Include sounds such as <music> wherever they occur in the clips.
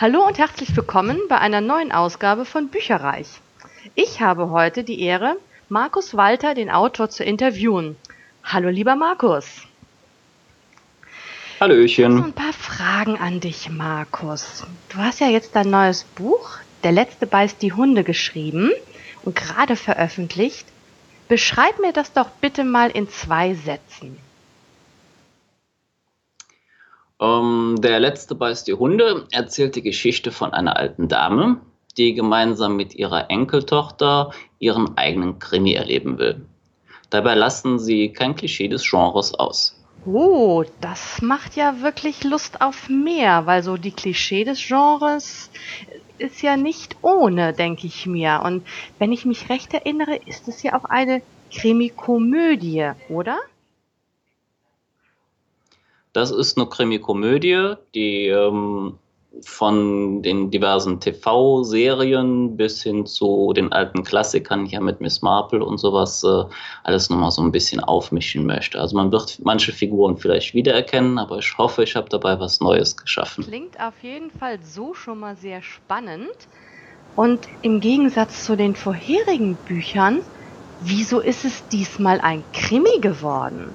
Hallo und herzlich willkommen bei einer neuen Ausgabe von Bücherreich. Ich habe heute die Ehre, Markus Walter, den Autor, zu interviewen. Hallo, lieber Markus. Hallöchen. So ein paar Fragen an dich, Markus. Du hast ja jetzt dein neues Buch, Der letzte beißt die Hunde, geschrieben und gerade veröffentlicht. Beschreib mir das doch bitte mal in zwei Sätzen. Ähm, der letzte beißt die Hunde erzählt die Geschichte von einer alten Dame, die gemeinsam mit ihrer Enkeltochter ihren eigenen Krimi erleben will. Dabei lassen sie kein Klischee des Genres aus. Oh, das macht ja wirklich Lust auf mehr, weil so die Klischee des Genres ist ja nicht ohne, denke ich mir. Und wenn ich mich recht erinnere, ist es ja auch eine Krimikomödie, oder? Das ist eine Krimikomödie, die ähm, von den diversen TV-Serien bis hin zu den alten Klassikern hier mit Miss Marple und sowas äh, alles nochmal so ein bisschen aufmischen möchte. Also man wird manche Figuren vielleicht wiedererkennen, aber ich hoffe, ich habe dabei was Neues geschaffen. Klingt auf jeden Fall so schon mal sehr spannend. Und im Gegensatz zu den vorherigen Büchern, wieso ist es diesmal ein Krimi geworden?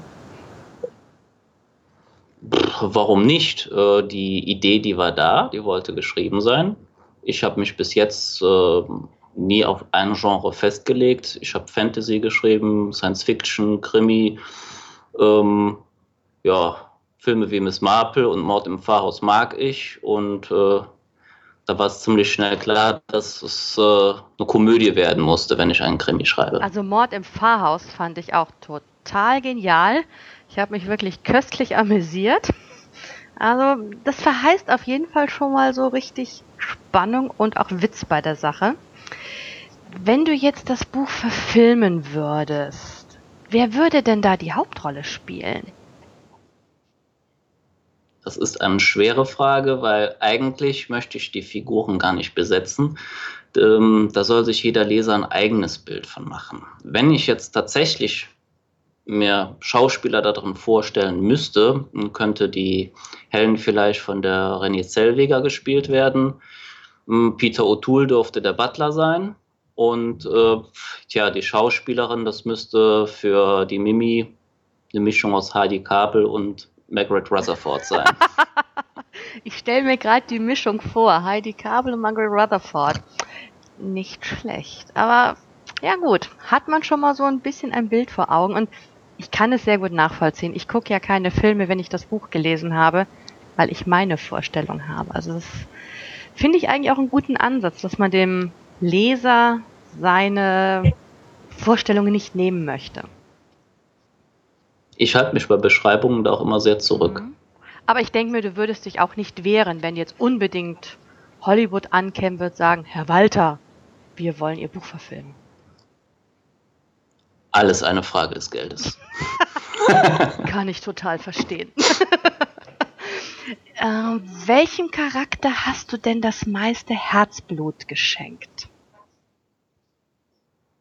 Warum nicht? Äh, die Idee, die war da, die wollte geschrieben sein. Ich habe mich bis jetzt äh, nie auf ein Genre festgelegt. Ich habe Fantasy geschrieben, Science Fiction, Krimi, ähm, ja, Filme wie Miss Marple und Mord im Pfarrhaus mag ich und äh, da war es ziemlich schnell klar, dass es äh, eine Komödie werden musste, wenn ich einen Krimi schreibe. Also Mord im Pfarrhaus fand ich auch total genial. Ich habe mich wirklich köstlich amüsiert. Also, das verheißt auf jeden Fall schon mal so richtig Spannung und auch Witz bei der Sache. Wenn du jetzt das Buch verfilmen würdest, wer würde denn da die Hauptrolle spielen? Das ist eine schwere Frage, weil eigentlich möchte ich die Figuren gar nicht besetzen. Ähm, da soll sich jeder Leser ein eigenes Bild von machen. Wenn ich jetzt tatsächlich mir Schauspieler darin vorstellen müsste, könnte die Helen vielleicht von der René Zellweger gespielt werden. Hm, Peter O'Toole dürfte der Butler sein. Und äh, tja, die Schauspielerin, das müsste für die Mimi eine Mischung aus Heidi Kabel und Margaret Rutherford sein. <laughs> ich stelle mir gerade die Mischung vor, Heidi Kabel und Margaret Rutherford. Nicht schlecht, aber ja gut, hat man schon mal so ein bisschen ein Bild vor Augen und ich kann es sehr gut nachvollziehen. Ich gucke ja keine Filme, wenn ich das Buch gelesen habe, weil ich meine Vorstellung habe. Also das finde ich eigentlich auch einen guten Ansatz, dass man dem Leser seine Vorstellungen nicht nehmen möchte. Ich halte mich bei Beschreibungen da auch immer sehr zurück. Mhm. Aber ich denke mir, du würdest dich auch nicht wehren, wenn jetzt unbedingt Hollywood ankämen wird, sagen, Herr Walter, wir wollen Ihr Buch verfilmen. Alles eine Frage des Geldes. <laughs> Kann ich total verstehen. <laughs> ähm, welchem Charakter hast du denn das meiste Herzblut geschenkt?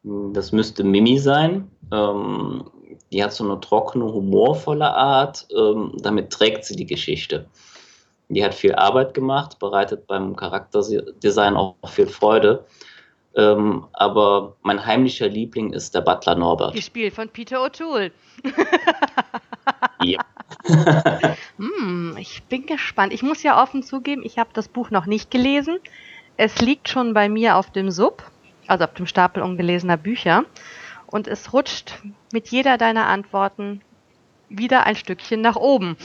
Das müsste Mimi sein. Ähm, die hat so eine trockene, humorvolle Art. Ähm, damit trägt sie die Geschichte. Die hat viel Arbeit gemacht, bereitet beim Charakterdesign auch viel Freude. Ähm, aber mein heimlicher Liebling ist der Butler Norbert. Gespielt von Peter O'Toole. ja. <laughs> hm, ich bin gespannt. Ich muss ja offen zugeben, ich habe das Buch noch nicht gelesen. Es liegt schon bei mir auf dem Sub, also auf dem Stapel ungelesener Bücher. Und es rutscht mit jeder deiner Antworten wieder ein Stückchen nach oben.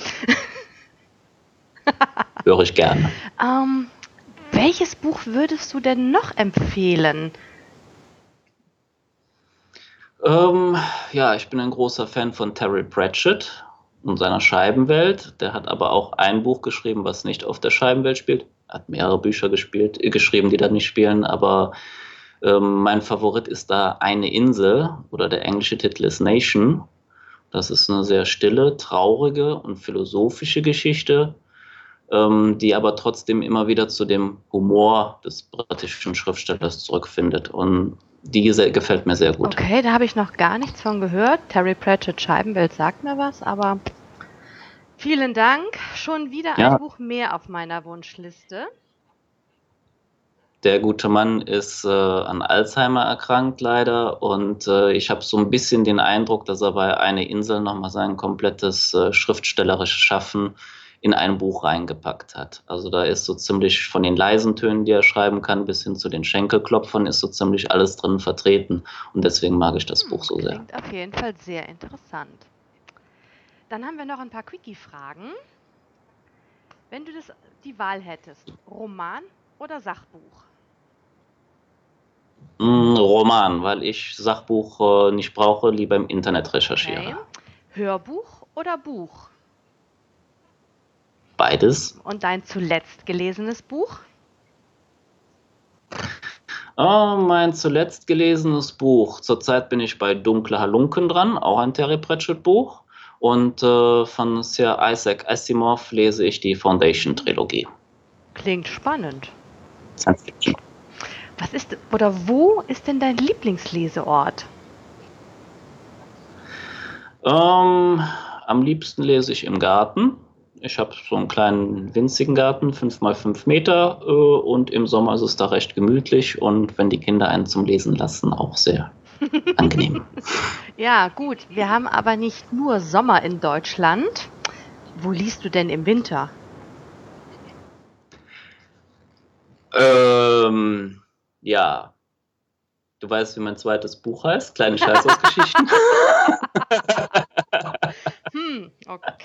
Höre ich gerne. <laughs> Ähm, welches Buch würdest du denn noch empfehlen? Ähm, ja, ich bin ein großer Fan von Terry Pratchett und seiner Scheibenwelt. Der hat aber auch ein Buch geschrieben, was nicht auf der Scheibenwelt spielt. Hat mehrere Bücher gespielt, äh, geschrieben, die da nicht spielen, aber ähm, mein Favorit ist da Eine Insel oder der englische Titel ist Nation. Das ist eine sehr stille, traurige und philosophische Geschichte die aber trotzdem immer wieder zu dem Humor des britischen Schriftstellers zurückfindet. Und die gefällt mir sehr gut. Okay, da habe ich noch gar nichts von gehört. Terry Pratchett Scheibenwelt sagt mir was, aber vielen Dank. Schon wieder ja. ein Buch mehr auf meiner Wunschliste. Der gute Mann ist äh, an Alzheimer erkrankt leider und äh, ich habe so ein bisschen den Eindruck, dass er bei einer Insel nochmal sein komplettes äh, schriftstellerisches Schaffen in ein Buch reingepackt hat. Also da ist so ziemlich von den leisen Tönen, die er schreiben kann, bis hin zu den Schenkelklopfern, ist so ziemlich alles drin vertreten. Und deswegen mag ich das hm, Buch so sehr. Klingt auf jeden Fall sehr interessant. Dann haben wir noch ein paar Quickie-Fragen. Wenn du das, die Wahl hättest, Roman oder Sachbuch? Mm, Roman, weil ich Sachbuch äh, nicht brauche, lieber im Internet recherchiere. Okay. Hörbuch oder Buch? Beides. Und dein zuletzt gelesenes Buch? Oh, mein zuletzt gelesenes Buch. Zurzeit bin ich bei Dunkle Halunken dran, auch ein Terry Pratchett Buch. Und äh, von Sir Isaac Asimov lese ich die Foundation Trilogie. Klingt spannend. Science Fiction. Was ist oder wo ist denn dein Lieblingsleseort? Ähm, am liebsten lese ich im Garten. Ich habe so einen kleinen winzigen Garten, fünf mal fünf Meter, äh, und im Sommer ist es da recht gemütlich und wenn die Kinder einen zum Lesen lassen, auch sehr <laughs> angenehm. ja, gut. Wir haben aber nicht nur Sommer in Deutschland. Wo liest du denn im Winter? Ähm, ja. Du weißt, wie mein zweites Buch heißt? Kleine <laughs> Scheißhausgeschichten. <laughs>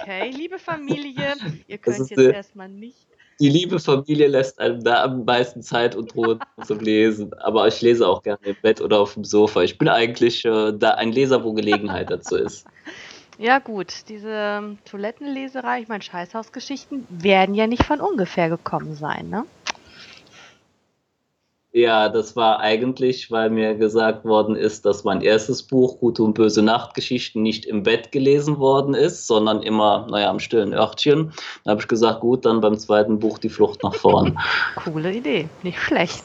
okay, liebe Familie, ihr könnt jetzt erstmal nicht. Die liebe Familie lässt einem da am meisten Zeit und Ruhe <laughs> zum Lesen. Aber ich lese auch gerne im Bett oder auf dem Sofa. Ich bin eigentlich äh, da ein Leser, wo Gelegenheit dazu ist. Ja, gut, diese Toilettenleserei, ich meine, Scheißhausgeschichten werden ja nicht von ungefähr gekommen sein, ne? Ja, das war eigentlich, weil mir gesagt worden ist, dass mein erstes Buch, Gute und böse Nachtgeschichten, nicht im Bett gelesen worden ist, sondern immer, naja, am stillen Örtchen. Da habe ich gesagt, gut, dann beim zweiten Buch die Flucht nach vorn. <laughs> Coole Idee, nicht schlecht.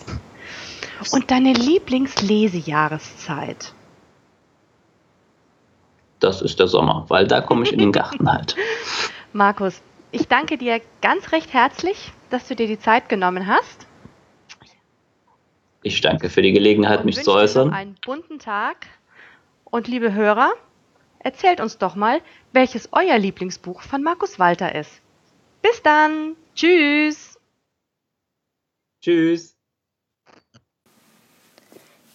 Und deine Lieblingslesejahreszeit? Das ist der Sommer, weil da komme ich in den Garten halt. <laughs> Markus, ich danke dir ganz recht herzlich, dass du dir die Zeit genommen hast ich danke für die Gelegenheit, mich zu äußern. einen bunten Tag. Und liebe Hörer, erzählt uns doch mal, welches euer Lieblingsbuch von Markus Walter ist. Bis dann. Tschüss. Tschüss.